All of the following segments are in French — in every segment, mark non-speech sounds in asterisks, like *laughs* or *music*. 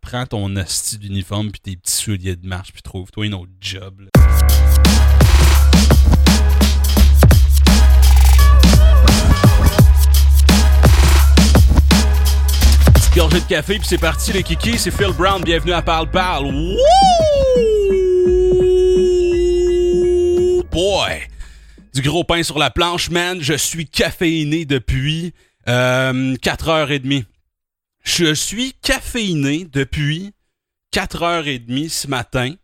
prends ton hostie d'uniforme puis tes petits souliers de marche puis trouve-toi une autre job. là. Petite gorgée de café puis c'est parti les kikis, c'est Phil Brown, bienvenue à Parle Parle. Wouh! Boy! Du gros pain sur la planche, man. Je suis caféiné depuis euh, 4h30. Je suis caféiné depuis 4h30 ce matin.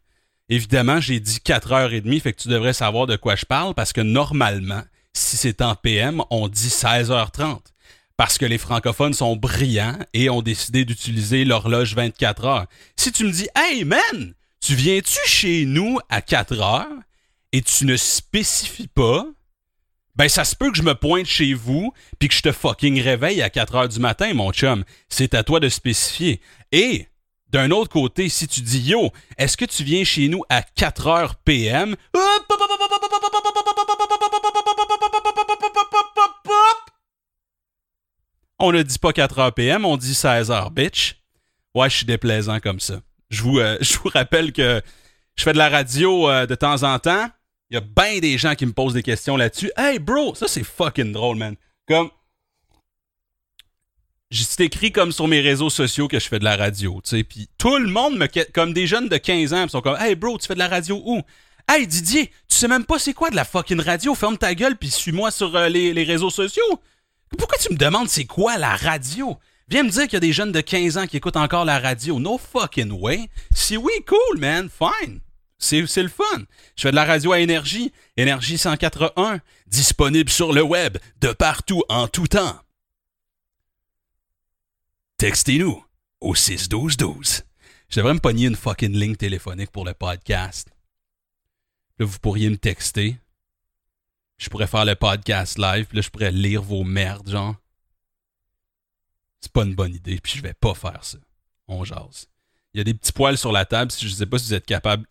Évidemment, j'ai dit 4h30, fait que tu devrais savoir de quoi je parle parce que normalement, si c'est en PM, on dit 16h30. Parce que les francophones sont brillants et ont décidé d'utiliser l'horloge 24 heures. Si tu me dis, hey man, tu viens-tu chez nous à 4 heures et tu ne spécifies pas, ben ça se peut que je me pointe chez vous puis que je te fucking réveille à 4 heures du matin, mon chum. C'est à toi de spécifier. Et d'un autre côté, si tu dis yo, est-ce que tu viens chez nous à 4 heures PM? On ne dit pas 4 heures PM, on dit 16 heures, bitch. Ouais, je suis déplaisant comme ça. Je vous, euh, *laughs* je vous rappelle que je fais de la radio euh, de temps en temps. Il y a bien des gens qui me posent des questions là-dessus. Hey, bro, ça c'est fucking drôle, man. Comme. J'ai écrit comme sur mes réseaux sociaux que je fais de la radio, tu sais. Puis tout le monde me. Comme des jeunes de 15 ans, ils sont comme Hey, bro, tu fais de la radio où? Hey, Didier, tu sais même pas c'est quoi de la fucking radio? Ferme ta gueule puis suis-moi sur euh, les, les réseaux sociaux. Pourquoi tu me demandes c'est quoi la radio? Viens me dire qu'il y a des jeunes de 15 ans qui écoutent encore la radio. No fucking way. Si oui, cool, man. Fine. C'est, le fun. Je fais de la radio à énergie. Énergie 181. Disponible sur le web, de partout, en tout temps. Textez-nous au 61212. Je devrais me pogner une fucking ligne téléphonique pour le podcast. Là, vous pourriez me texter. Je pourrais faire le podcast live, puis là, je pourrais lire vos merdes, genre. C'est pas une bonne idée, puis je vais pas faire ça. On jase. Il y a des petits poils sur la table, si je sais pas si vous êtes capable.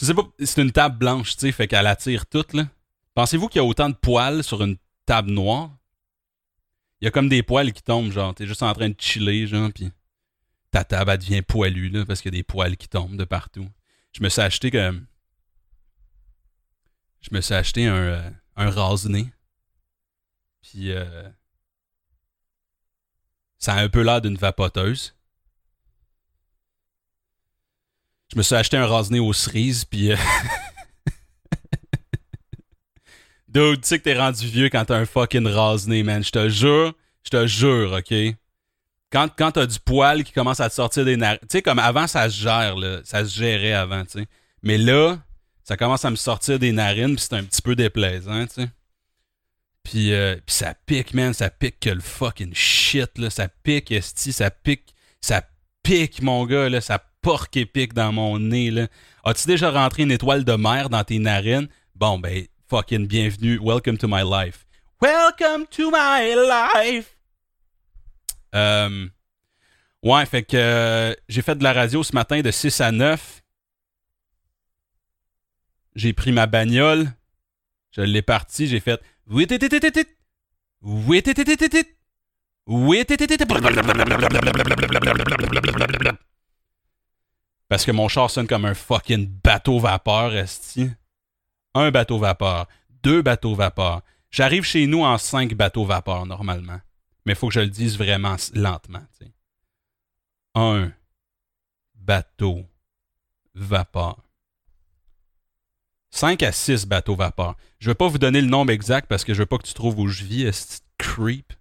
Je sais pas, c'est une table blanche, tu sais, fait qu'elle attire toute, là. Pensez-vous qu'il y a autant de poils sur une table noire? Il y a comme des poils qui tombent, genre, t'es juste en train de chiller, genre, puis ta table, elle devient poilue, là, parce qu'il y a des poils qui tombent de partout. Je me suis acheté comme je me suis acheté un, euh, un rase-nez. Puis euh, ça a un peu l'air d'une vapoteuse. Je me suis acheté un rase-nez aux cerises, puis... Euh... *laughs* Dude, tu sais que t'es rendu vieux quand t'as un fucking rase-nez, man. Je te jure, je te jure, OK? Quand, quand t'as du poil qui commence à te sortir des narines... Tu sais, comme avant, ça se gère, là. Ça se gérait avant, tu sais. Mais là, ça commence à me sortir des narines, puis c'est un petit peu déplaisant, tu sais. Puis, euh, puis ça pique, man, ça pique que le fucking shit, là. Ça pique, esti, ça pique, ça pique, mon gars, là. Ça porque et pique dans mon nez, là. As-tu déjà rentré une étoile de mer dans tes narines? Bon, ben, fucking bienvenue. Welcome to my life. Welcome to my life! Euh, ouais, fait que euh, j'ai fait de la radio ce matin de 6 à 9. J'ai pris ma bagnole. Je l'ai parti. J'ai fait. Oui. Oui, Parce que mon char sonne comme un fucking bateau vapeur, esti. Un bateau vapeur. Deux bateaux vapeur. J'arrive chez nous en cinq bateaux vapeur, normalement. Mais faut que je le dise vraiment lentement. Un bateau vapeur. 5 à 6 bateaux vapeur. Je ne vais pas vous donner le nombre exact parce que je veux pas que tu trouves où je vis, esti de creep.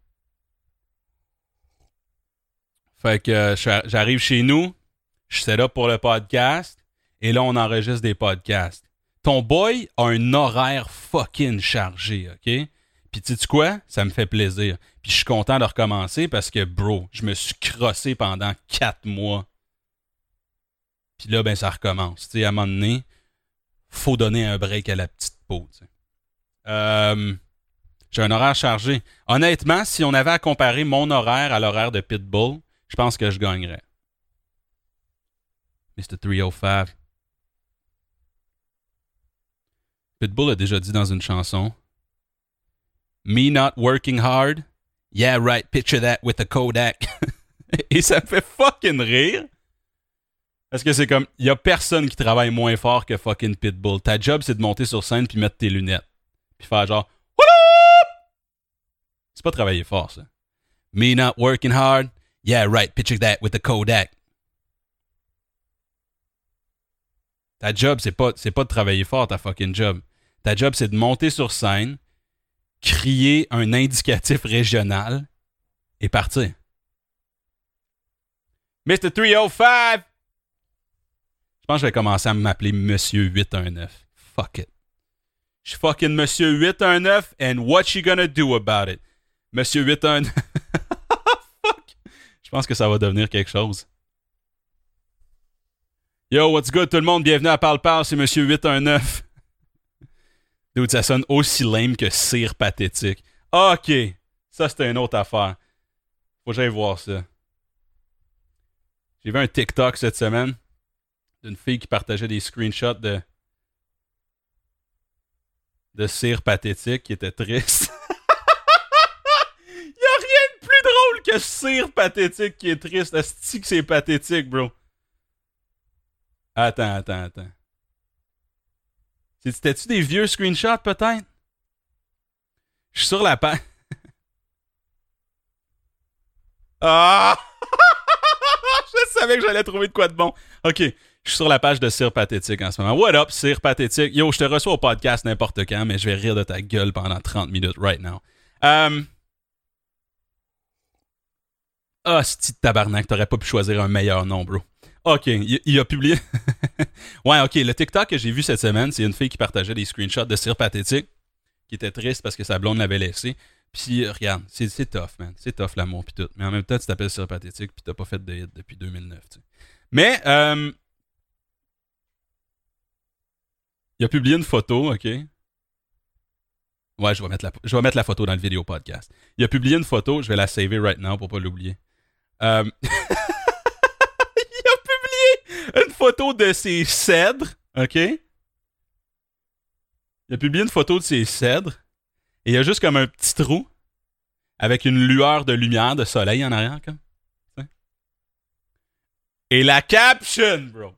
Fait que euh, j'arrive chez nous, je suis là pour le podcast, et là, on enregistre des podcasts. Ton boy a un horaire fucking chargé, OK? Puis tu sais quoi? Ça me fait plaisir. Puis je suis content de recommencer parce que, bro, je me suis crossé pendant 4 mois. Puis là, ben, ça recommence. Tu sais, à un moment donné, faut donner un break à la petite peau. Euh, J'ai un horaire chargé. Honnêtement, si on avait à comparer mon horaire à l'horaire de Pitbull, je pense que je gagnerais. Mr. 305. Pitbull a déjà dit dans une chanson Me not working hard? Yeah, right, picture that with a Kodak. *laughs* Et ça me fait fucking rire. Parce que c'est comme, il y a personne qui travaille moins fort que fucking Pitbull. Ta job, c'est de monter sur scène puis mettre tes lunettes. Puis faire genre, C'est pas travailler fort, ça. Me not working hard? Yeah, right. Picture that with the Kodak. Ta job, c'est pas, pas de travailler fort, ta fucking job. Ta job, c'est de monter sur scène, crier un indicatif régional et partir. Mr. 305! Je pense que je vais commencer à m'appeler Monsieur 819. Fuck it. Je suis fucking Monsieur 819 and what you gonna do about it? Monsieur 819. *laughs* Fuck! Je pense que ça va devenir quelque chose. Yo, what's good tout le monde? Bienvenue à Parle c'est Monsieur 819. *laughs* Dude, ça sonne aussi lame que cire pathétique. Ok, ça c'était une autre affaire. Faut que j'aille voir ça. J'ai vu un TikTok cette semaine d'une fille qui partageait des screenshots de de cire pathétique qui était triste. Il *laughs* y a rien de plus drôle que cire pathétique qui est triste. Est-ce que c'est pathétique, bro? Attends, attends, attends. C'était-tu des vieux screenshots, peut-être? Je suis sur la page. *laughs* ah! *laughs* je savais que j'allais trouver de quoi de bon. OK. Je suis sur la page de Cire Pathétique en ce moment. What up, Cire Pathétique? Yo, je te reçois au podcast n'importe quand, mais je vais rire de ta gueule pendant 30 minutes right now. Um... Ah, ce tabarnak, t'aurais pas pu choisir un meilleur nom, bro. OK, il, a publié. *laughs* ouais, OK, le TikTok que j'ai vu cette semaine, c'est une fille qui partageait des screenshots de cire pathétique, qui était triste parce que sa blonde l'avait laissé. Puis regarde, c'est tough, man. C'est tough l'amour puis tout. Mais en même temps, tu t'appelles cire pathétique puis t'as pas fait de hit depuis 2009, tu sais. Mais, euh, il a publié une photo, OK? Ouais, je vais, mettre la, je vais mettre la photo dans le vidéo podcast. Il a publié une photo, je vais la saver right now pour pas l'oublier. Euh... *laughs* une photo de ses cèdres, OK? Il a publié une photo de ses cèdres. Et il y a juste comme un petit trou avec une lueur de lumière de soleil en arrière, comme. Et la caption, bro.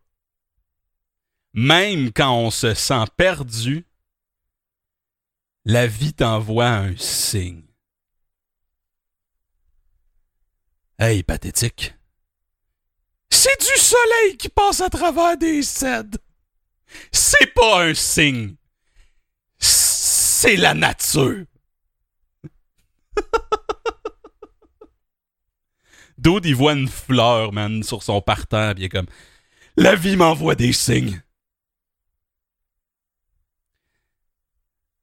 Même quand on se sent perdu, la vie t'envoie un signe. Hey, pathétique. C'est du soleil qui passe à travers des cèdres. C'est pas un signe. C'est la nature. *laughs* Dude, il voit une fleur, man, sur son parterre, il est comme La vie m'envoie des signes.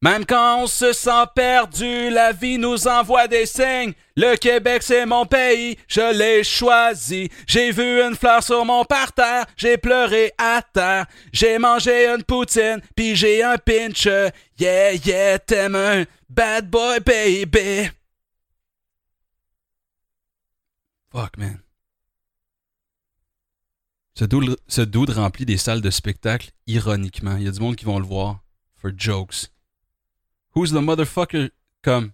Même quand on se sent perdu, la vie nous envoie des signes. Le Québec, c'est mon pays, je l'ai choisi. J'ai vu une fleur sur mon parterre, j'ai pleuré à terre. J'ai mangé une poutine, puis j'ai un pinch. Yeah, yeah, t'aimes un bad boy, baby. Fuck, man. Ce dude, ce remplit des salles de spectacle ironiquement. Il y a du monde qui vont le voir for jokes. Who's the motherfucker? Comme.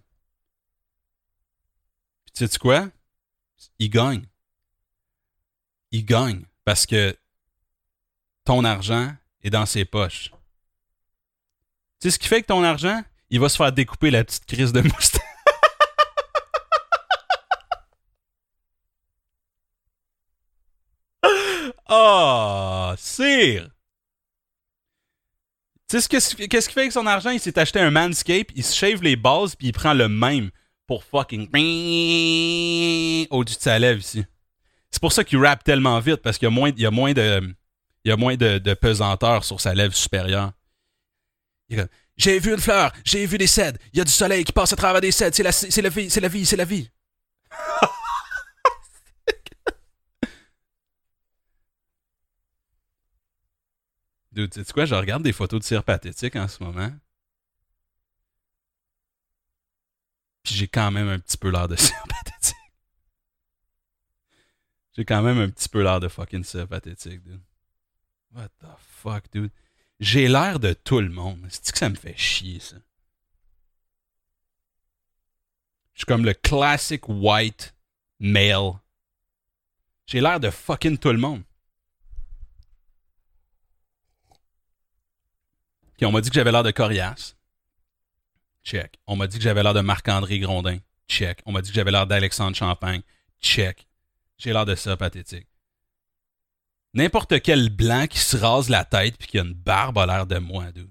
tu sais quoi? Il gagne. Il gagne. Parce que ton argent est dans ses poches. Tu sais ce qui fait que ton argent, il va se faire découper la petite crise de moustache? *laughs* oh, sire! Qu'est-ce qu'il fait avec son argent? Il s'est acheté un Manscape, il se shave les bases, puis il prend le même pour fucking au-dessus de sa lèvre ici. C'est pour ça qu'il rappe tellement vite, parce qu'il y a moins, il y a moins de. Il y a moins de, pesanteur sur sa lèvre supérieure. J'ai vu une fleur, j'ai vu des cèdres, il y a du soleil qui passe à travers des cèdres, c'est la, c'est la vie, c'est la vie, c'est la vie. Dude, tu sais quoi, je regarde des photos de cire pathétique en ce moment. Puis j'ai quand même un petit peu l'air de *laughs* cire pathétique. J'ai quand même un petit peu l'air de fucking cire pathétique, dude. What the fuck, dude? J'ai l'air de tout le monde. C'est que ça me fait chier, ça? Je suis comme le classic white male J'ai l'air de fucking tout le monde. On m'a dit que j'avais l'air de Corias. Check. On m'a dit que j'avais l'air de Marc-André Grondin. Check. On m'a dit que j'avais l'air d'Alexandre Champagne. Check. J'ai l'air de ça, pathétique. N'importe quel blanc qui se rase la tête puis qui a une barbe a l'air de moi, d'où.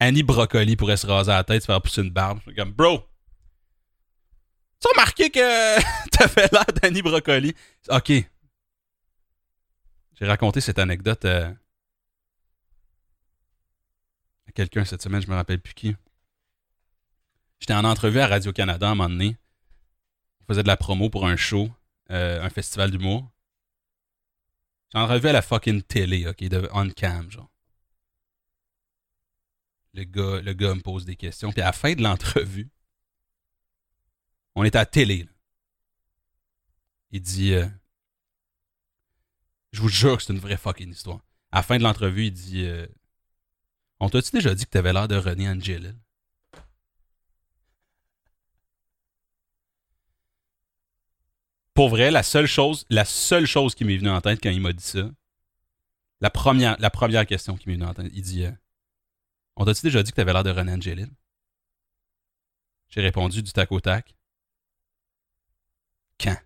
Annie Brocoli pourrait se raser la tête, se faire pousser une barbe. Je suis comme, bro, tu as remarqué que *laughs* t'avais l'air d'Annie Brocoli? Ok. J'ai raconté cette anecdote euh, quelqu'un cette semaine, je me rappelle plus qui. J'étais en entrevue à Radio-Canada à un moment donné. On faisait de la promo pour un show, euh, un festival d'humour. J'étais en entrevue à la fucking télé, ok, de on-cam, genre. Le gars, le gars me pose des questions. Puis à la fin de l'entrevue, on est à la télé. Il dit euh, Je vous jure que c'est une vraie fucking histoire. À la fin de l'entrevue, il dit euh, On t'a-tu déjà dit que t'avais l'air de René Angelil? Pour vrai, la seule chose, la seule chose qui m'est venue en tête quand il m'a dit ça, la première, la première question qui m'est venue en tête, il dit euh, On t'a-tu déjà dit que t'avais l'air de René Angelil? J'ai répondu du tac au tac. Quand?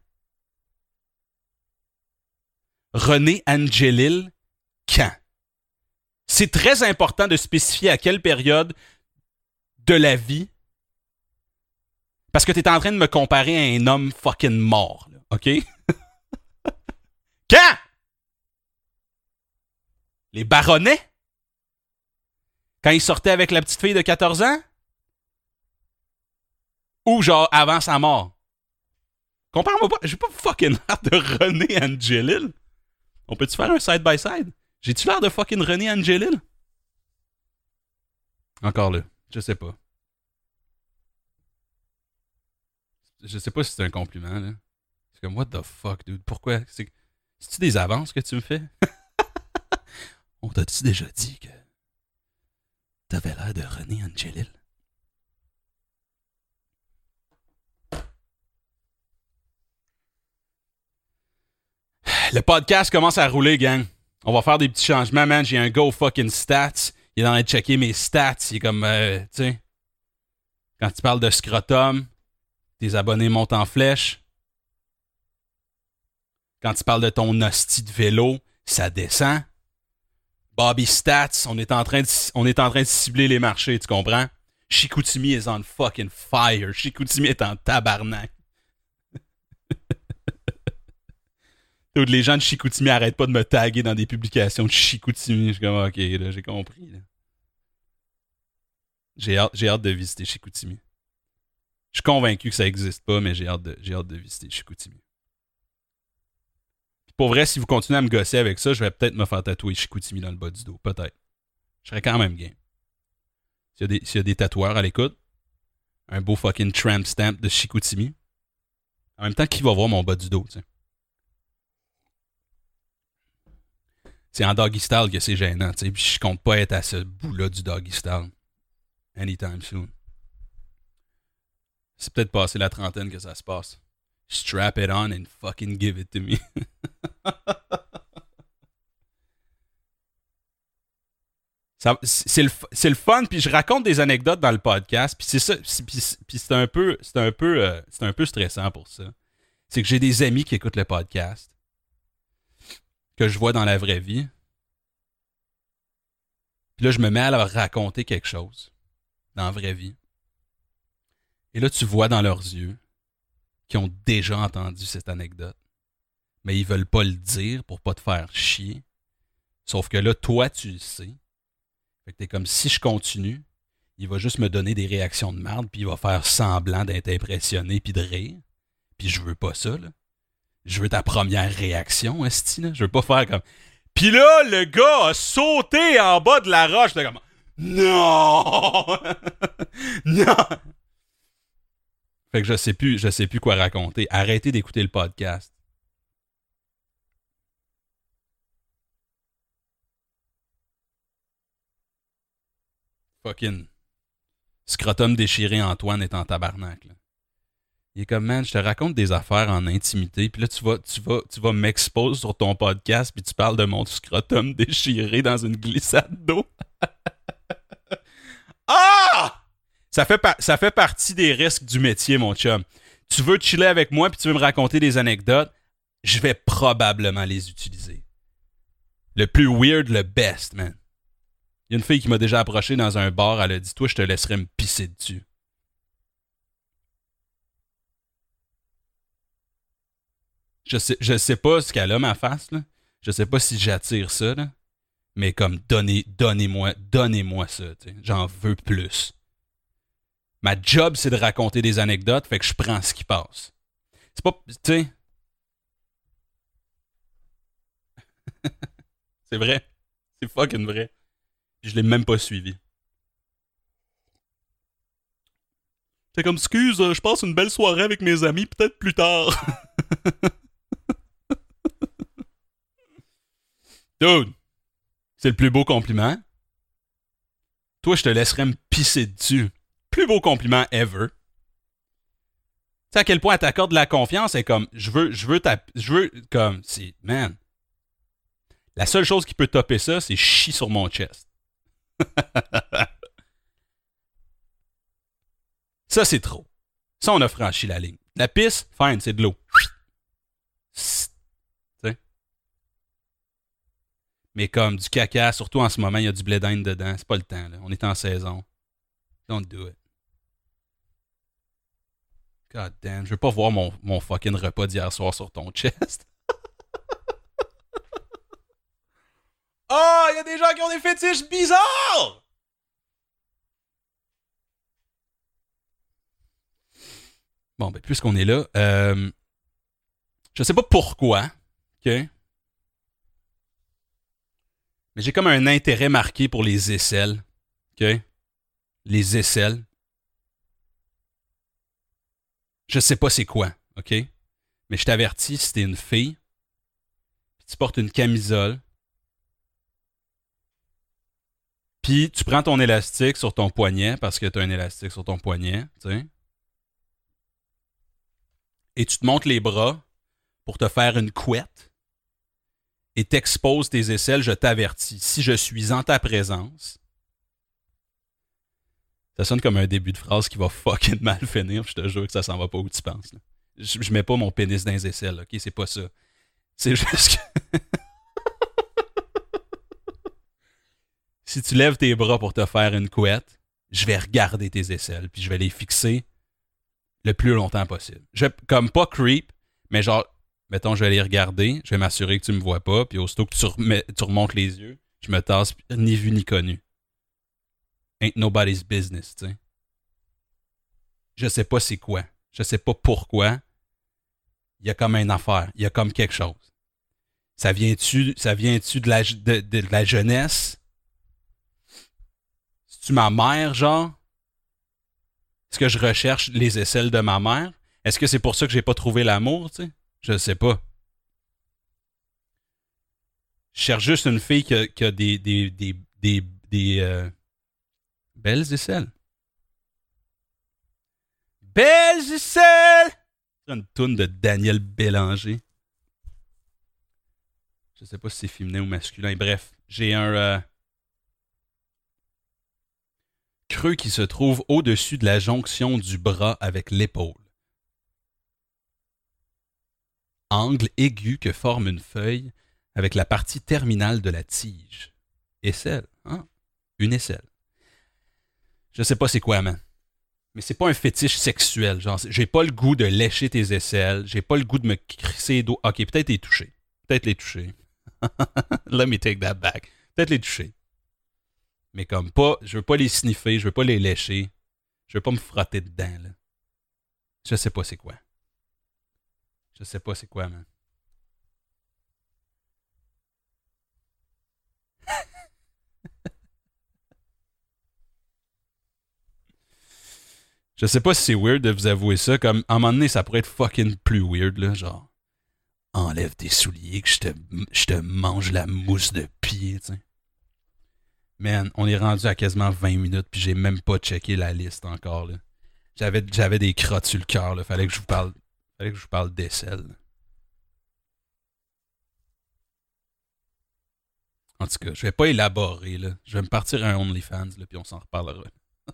René Angelil, quand? C'est très important de spécifier à quelle période de la vie parce que t'es en train de me comparer à un homme fucking mort, là, OK? *laughs* Quand? Les baronnets? Quand il sortait avec la petite fille de 14 ans? Ou genre avant sa mort? Compare-moi pas. J'ai pas fucking *laughs* l'air de René Angelil. On peut-tu faire un side-by-side? J'ai-tu l'air de fucking René Angelil? Encore là. Je sais pas. Je sais pas si c'est un compliment, là. C'est comme, what the fuck, dude? Pourquoi? C'est tu des avances que tu me fais? *laughs* On t'a-tu déjà dit que t'avais l'air de René Angelil? Le podcast commence à rouler, gang. On va faire des petits changements, man. J'ai un go fucking stats. Il est en train de checker mes stats. Il est comme, euh, tu sais, quand tu parles de scrotum, tes abonnés montent en flèche. Quand tu parles de ton hostie de vélo, ça descend. Bobby Stats, on est en train de, on est en train de cibler les marchés, tu comprends? Chicoutimi is on fucking fire. Chicoutimi est en tabarnak. Les gens de Chicoutimi arrêtent pas de me taguer dans des publications de Chicoutimi. Je suis comme, ok, là, j'ai compris. J'ai hâte, j'ai hâte de visiter Chicoutimi. Je suis convaincu que ça n'existe pas, mais j'ai hâte, de, j'ai hâte de visiter Chicoutimi. pour vrai, si vous continuez à me gosser avec ça, je vais peut-être me faire tatouer Chicoutimi dans le bas du dos. Peut-être. Je serais quand même game. S'il y, y a des tatoueurs à l'écoute, un beau fucking tramp stamp de Chicoutimi. En même temps, qui va voir mon bas du dos, tu sais? C'est en doggy style que c'est gênant. Puis je compte pas être à ce bout-là du doggy style. Anytime soon. C'est peut-être passé la trentaine que ça se passe. Strap it on and fucking give it to me. *laughs* c'est le, le, fun, puis je raconte des anecdotes dans le podcast, puis c'est ça, puis c'est un un euh, c'est un peu stressant pour ça. C'est que j'ai des amis qui écoutent le podcast, que je vois dans la vraie vie. Puis là, je me mets à leur raconter quelque chose dans la vraie vie. Et là, tu vois dans leurs yeux qu'ils ont déjà entendu cette anecdote. Mais ils veulent pas le dire pour pas te faire chier. Sauf que là, toi, tu le sais. Fait que t'es comme si je continue, il va juste me donner des réactions de merde, puis il va faire semblant d'être impressionné puis de rire. Puis je veux pas ça, là. Je veux ta première réaction, Esti, Je veux pas faire comme. Puis là, le gars a sauté en bas de la roche. Comme. Non! *laughs* non! Fait que je sais plus, je sais plus quoi raconter. Arrêtez d'écouter le podcast. Fucking. Scrotum déchiré Antoine est en tabarnak. Il est comme, man, je te raconte des affaires en intimité, puis là, tu vas, tu m'exposer sur ton podcast, puis tu parles de mon scrotum *laughs* déchiré dans une glissade d'eau. *laughs* ah! Ça fait, ça fait partie des risques du métier, mon chum. Tu veux chiller avec moi, puis tu veux me raconter des anecdotes, je vais probablement les utiliser. Le plus weird, le best, man. Il y a une fille qui m'a déjà approché dans un bar, elle a dit Toi, je te laisserai me pisser dessus. Je sais, je sais pas ce qu'elle a, ma face, là. Je sais pas si j'attire ça, là. Mais comme, donnez, donnez-moi, donnez-moi ça, J'en veux plus. Ma job, c'est de raconter des anecdotes, fait que je prends ce qui passe. C'est pas, tu sais. *laughs* c'est vrai. C'est fucking vrai. je l'ai même pas suivi. C'est comme, excuse, je passe une belle soirée avec mes amis, peut-être plus tard. *laughs* Dude, c'est le plus beau compliment. Toi, je te laisserais me pisser dessus. Plus beau compliment ever. Tu sais à quel point elle t'accorde de la confiance et comme je veux je veux ta, je veux comme c'est man. La seule chose qui peut topper ça, c'est chier sur mon chest. *laughs* ça c'est trop. Ça on a franchi la ligne. La pisse, fine, c'est de l'eau. Mais comme du caca, surtout en ce moment, il y a du blé d'Inde dedans. C'est pas le temps, là. On est en saison. Don't do it. God damn, je veux pas voir mon, mon fucking repas d'hier soir sur ton chest. *laughs* oh, il y a des gens qui ont des fétiches bizarres! Bon, ben, puisqu'on est là, euh, je sais pas pourquoi, ok? Mais j'ai comme un intérêt marqué pour les aisselles. OK? Les aisselles. Je sais pas c'est quoi, OK? Mais je t'avertis, si t'es une fille, tu portes une camisole, puis tu prends ton élastique sur ton poignet, parce que tu as un élastique sur ton poignet, tu sais, et tu te montes les bras pour te faire une couette, et t'exposes tes aisselles, je t'avertis. Si je suis en ta présence, ça sonne comme un début de phrase qui va fucking *laughs* mal finir, je te jure que ça s'en va pas où tu penses. Je, mets pas mon pénis dans les aisselles, ok? C'est pas ça. C'est juste que. *laughs* si tu lèves tes bras pour te faire une couette, je vais regarder tes aisselles, puis je vais les fixer le plus longtemps possible. Je, comme pas creep, mais genre, mettons, je vais les regarder, je vais m'assurer que tu me vois pas, puis aussitôt que tu, remontes les yeux, je me tasse ni vu ni connu. Ain't nobody's business, tu sais. Je sais pas c'est quoi. Je sais pas pourquoi. Il y a comme une affaire. Il y a comme quelque chose. Ça vient-tu, ça vient-tu de la, de, de, la jeunesse? C'est-tu ma mère, genre? Est-ce que je recherche les aisselles de ma mère? Est-ce que c'est pour ça que j'ai pas trouvé l'amour, tu sais? Je sais pas. Je cherche juste une fille qui a, des, des, des, des, des euh, belles aisselles. Belles aisselles! C'est une toune de Daniel Bélanger. Je sais pas si c'est féminin ou masculin. Bref, j'ai un euh, creux qui se trouve au-dessus de la jonction du bras avec l'épaule. Angle aigu que forme une feuille avec la partie terminale de la tige. Aisselle, hein? Une aisselle. Je sais pas c'est quoi, man. Mais c'est pas un fétiche sexuel. J'ai pas le goût de lécher tes aisselles. J'ai pas le goût de me crisser d'eau. Ok, peut-être les toucher. Peut-être les toucher. *laughs* Let me take that back. Peut-être les toucher. Mais comme pas, je veux pas les sniffer, je veux pas les lécher. Je veux pas me frotter dedans, là. Je sais pas c'est quoi. Je sais pas c'est quoi, man. Je sais pas si c'est weird de vous avouer ça. Comme, à un moment donné, ça pourrait être fucking plus weird, là. Genre, enlève tes souliers, que je te, je te mange la mousse de pied, tu. Man, on est rendu à quasiment 20 minutes, puis j'ai même pas checké la liste encore, là. J'avais, j'avais des crottes sur le cœur, là. Fallait que je vous parle. Que je parle d'aisselle. En tout cas, je vais pas élaborer, là. Je vais me partir à un OnlyFans, là, puis on s'en reparlera. *laughs*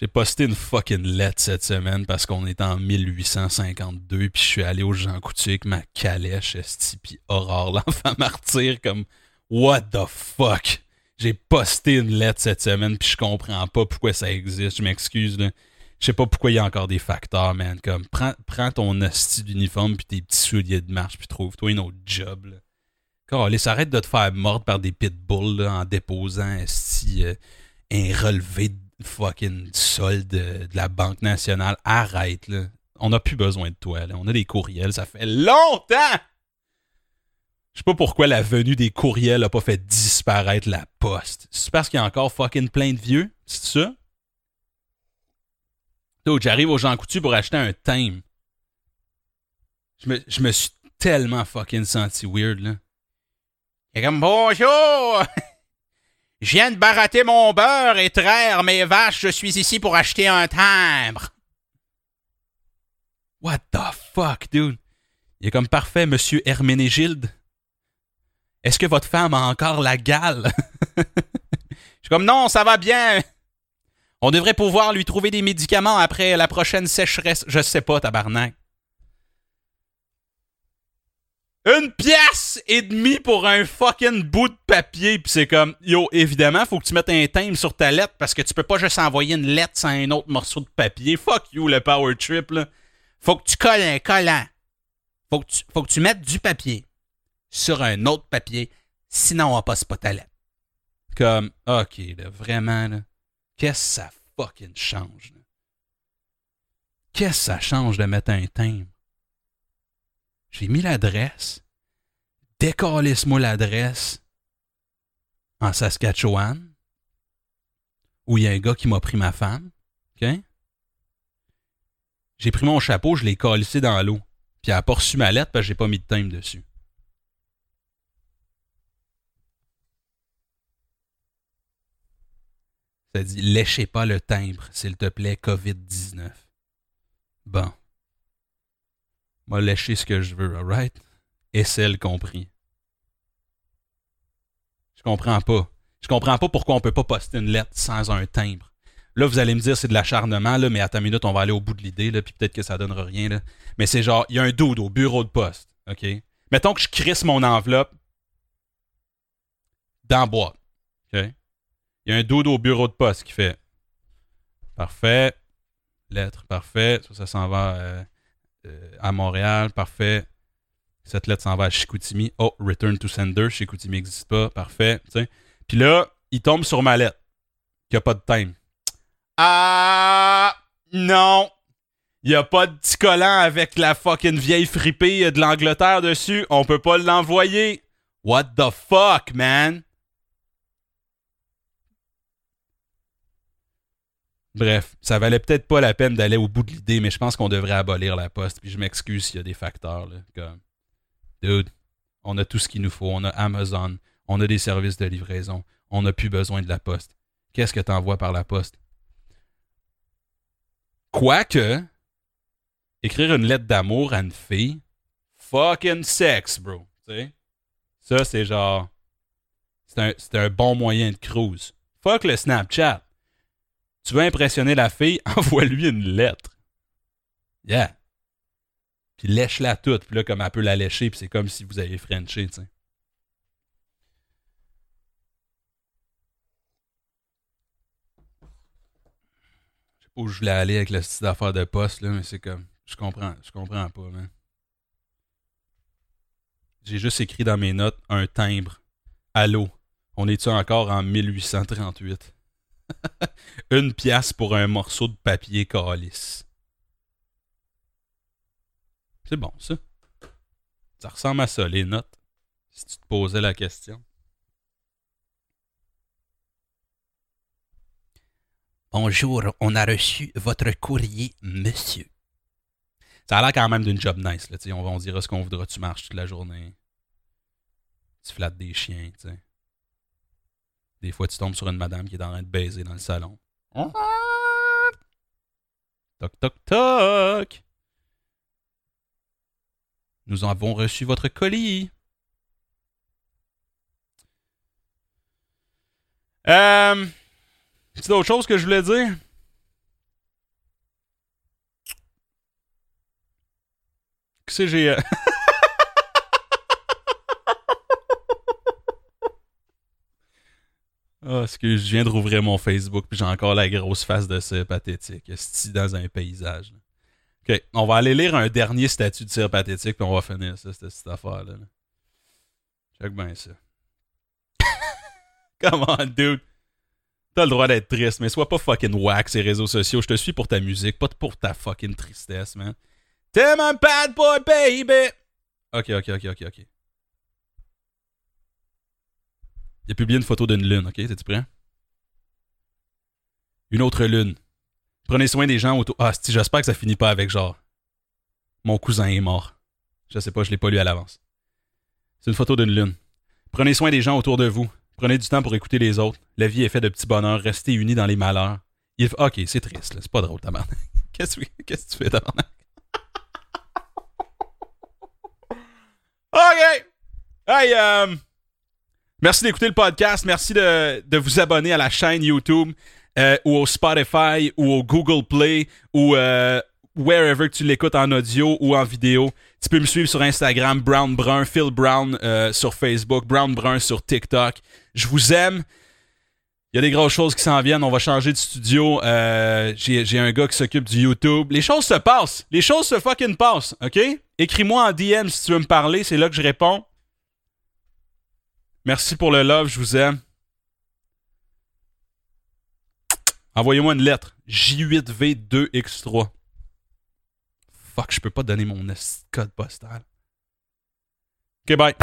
J'ai posté une fucking lettre cette semaine parce qu'on est en 1852 puis je suis allé au Jean Coutu avec ma calèche esti puis Aurore *laughs* l'enfant martyr comme what the fuck? J'ai posté une lettre cette semaine puis je comprends pas pourquoi ça existe. Je m'excuse là. Je sais pas pourquoi il y a encore des facteurs, man. Comme prends, ton hostie d'uniforme puis tes petits souliers de marche puis trouve-toi une autre job. Là. Quand arrête de te faire mordre par des pitbulls là, en déposant esti, euh, un relevé de fucking solde de, de la Banque nationale. Arrête, là. On n'a plus besoin de toi, là. On a des courriels, ça fait longtemps! Je sais pas pourquoi la venue des courriels a pas fait disparaître la poste. C'est parce qu'il y a encore fucking plein de vieux? C'est ça? Donc, j'arrive au Jean Coutu pour acheter un thème. Je me, je me suis tellement fucking senti weird, là. Il est comme bonjour! *laughs* Je viens de barater mon beurre et traire mes vaches. Je suis ici pour acheter un timbre. What the fuck, dude? Il est comme parfait, monsieur Herménégilde. Est-ce que votre femme a encore la gale? *laughs* Je suis comme non, ça va bien. On devrait pouvoir lui trouver des médicaments après la prochaine sécheresse. Je sais pas, tabarnak. Une pièce et demie pour un fucking bout de papier. Puis c'est comme, yo, évidemment, faut que tu mettes un thème sur ta lettre parce que tu peux pas juste envoyer une lettre sans un autre morceau de papier. Fuck you, le power trip, là. Faut que tu colles un collant. Faut faut que tu mettes du papier sur un autre papier. Sinon, on passe pas ta lettre. Comme, ok, là, vraiment, là. Qu'est-ce que ça fucking change, là? Qu'est-ce que ça change de mettre un thème? J'ai mis l'adresse. Décalisse-moi l'adresse en Saskatchewan, où il y a un gars qui m'a pris ma femme. OK? J'ai pris mon chapeau, je l'ai calissé dans l'eau. Puis elle a pas reçu ma lettre parce que j'ai pas mis de timbre dessus. Ça dit Léchez pas le timbre, s'il te plaît, COVID-19. Bon m'a lécher ce que je veux, alright? Et celle compris. Je comprends pas. Je comprends pas pourquoi on peut pas poster une lettre sans un timbre. Là, vous allez me dire c'est de l'acharnement, là, mais à ta minute, on va aller au bout de l'idée, puis peut-être que ça donnera rien. Là. Mais c'est genre, il y a un dude au bureau de poste. OK? Mettons que je crisse mon enveloppe dans boîte. OK? Il y a un dude au bureau de poste qui fait Parfait. Lettre, parfait. Ça, ça s'en va. Euh, euh, à Montréal, parfait. Cette lettre s'en va à Chicoutimi. Oh, return to sender. Chicoutimi n'existe pas. Parfait. Puis là, il tombe sur ma lettre. Qui a pas de time. Ah, non. Il n'y a pas de petit collant avec la fucking vieille fripée de l'Angleterre dessus. On peut pas l'envoyer. What the fuck, man? Bref, ça valait peut-être pas la peine d'aller au bout de l'idée, mais je pense qu'on devrait abolir la poste. Puis je m'excuse s'il y a des facteurs. Comme, dude, on a tout ce qu'il nous faut. On a Amazon, on a des services de livraison. On n'a plus besoin de la poste. Qu'est-ce que t'envoies par la poste? Quoique, écrire une lettre d'amour à une fille, fucking sex, bro. sais? Ça, c'est genre. C'est un, un bon moyen de cruise. Fuck le Snapchat. Tu veux impressionner la fille, *laughs* envoie-lui une lettre. Yeah. Puis lèche-la toute. Puis là, comme elle peut la lécher, puis c'est comme si vous avez Frenché, tu sais. Je sais pas où je voulais aller avec le style d'affaires de poste, là, mais c'est comme. Je comprends. Je comprends pas, man. J'ai juste écrit dans mes notes un timbre. Allô. On est-tu encore en 1838? *laughs* Une pièce pour un morceau de papier calice. C'est bon, ça. Ça ressemble à ça, les notes. Si tu te posais la question. Bonjour, on a reçu votre courrier, monsieur. Ça a l'air quand même d'une job nice. Là, on, on dira ce qu'on voudra. Tu marches toute la journée. Tu flattes des chiens. sais. Des fois, tu tombes sur une madame qui est en train de baiser dans le salon. Toc, toc, toc. Nous avons reçu votre colis. Euh, c'est d'autres choses que je voulais dire? Que c'est j'ai. *laughs* Ah, excuse, je viens de rouvrir mon Facebook puis j'ai encore la grosse face de ce pathétique. Esti dans un paysage. Ok, on va aller lire un dernier statut de cire pathétique puis on va finir ça, cette, cette affaire-là. Là. Bien ça. *laughs* Come on, dude. T'as le droit d'être triste, mais sois pas fucking whack ces réseaux sociaux. Je te suis pour ta musique, pas pour ta fucking tristesse, man. T'es un bad boy, baby! Ok, ok, ok, ok, ok. Il a publié une photo d'une lune, ok? T'es-tu prêt? Une autre lune. Prenez soin des gens autour. Ah, j'espère que ça finit pas avec genre. Mon cousin est mort. Je sais pas, je l'ai pas lu à l'avance. C'est une photo d'une lune. Prenez soin des gens autour de vous. Prenez du temps pour écouter les autres. La vie est faite de petits bonheurs. Restez unis dans les malheurs. Il... Ok, c'est triste. C'est pas drôle, tabarnak. *laughs* Qu'est-ce que tu fais, tabarnak? *laughs* ok! Hey, um... Merci d'écouter le podcast. Merci de, de, vous abonner à la chaîne YouTube euh, ou au Spotify ou au Google Play ou euh, wherever tu l'écoutes en audio ou en vidéo. Tu peux me suivre sur Instagram, Brown Brun, Phil Brown euh, sur Facebook, Brown Brun sur TikTok. Je vous aime. Il y a des grosses choses qui s'en viennent. On va changer de studio. Euh, J'ai un gars qui s'occupe du YouTube. Les choses se passent. Les choses se fucking passent. OK? Écris-moi en DM si tu veux me parler. C'est là que je réponds. Merci pour le love, je vous aime. Envoyez-moi une lettre. J8V2X3. Fuck, je peux pas donner mon code postal. Ok, bye.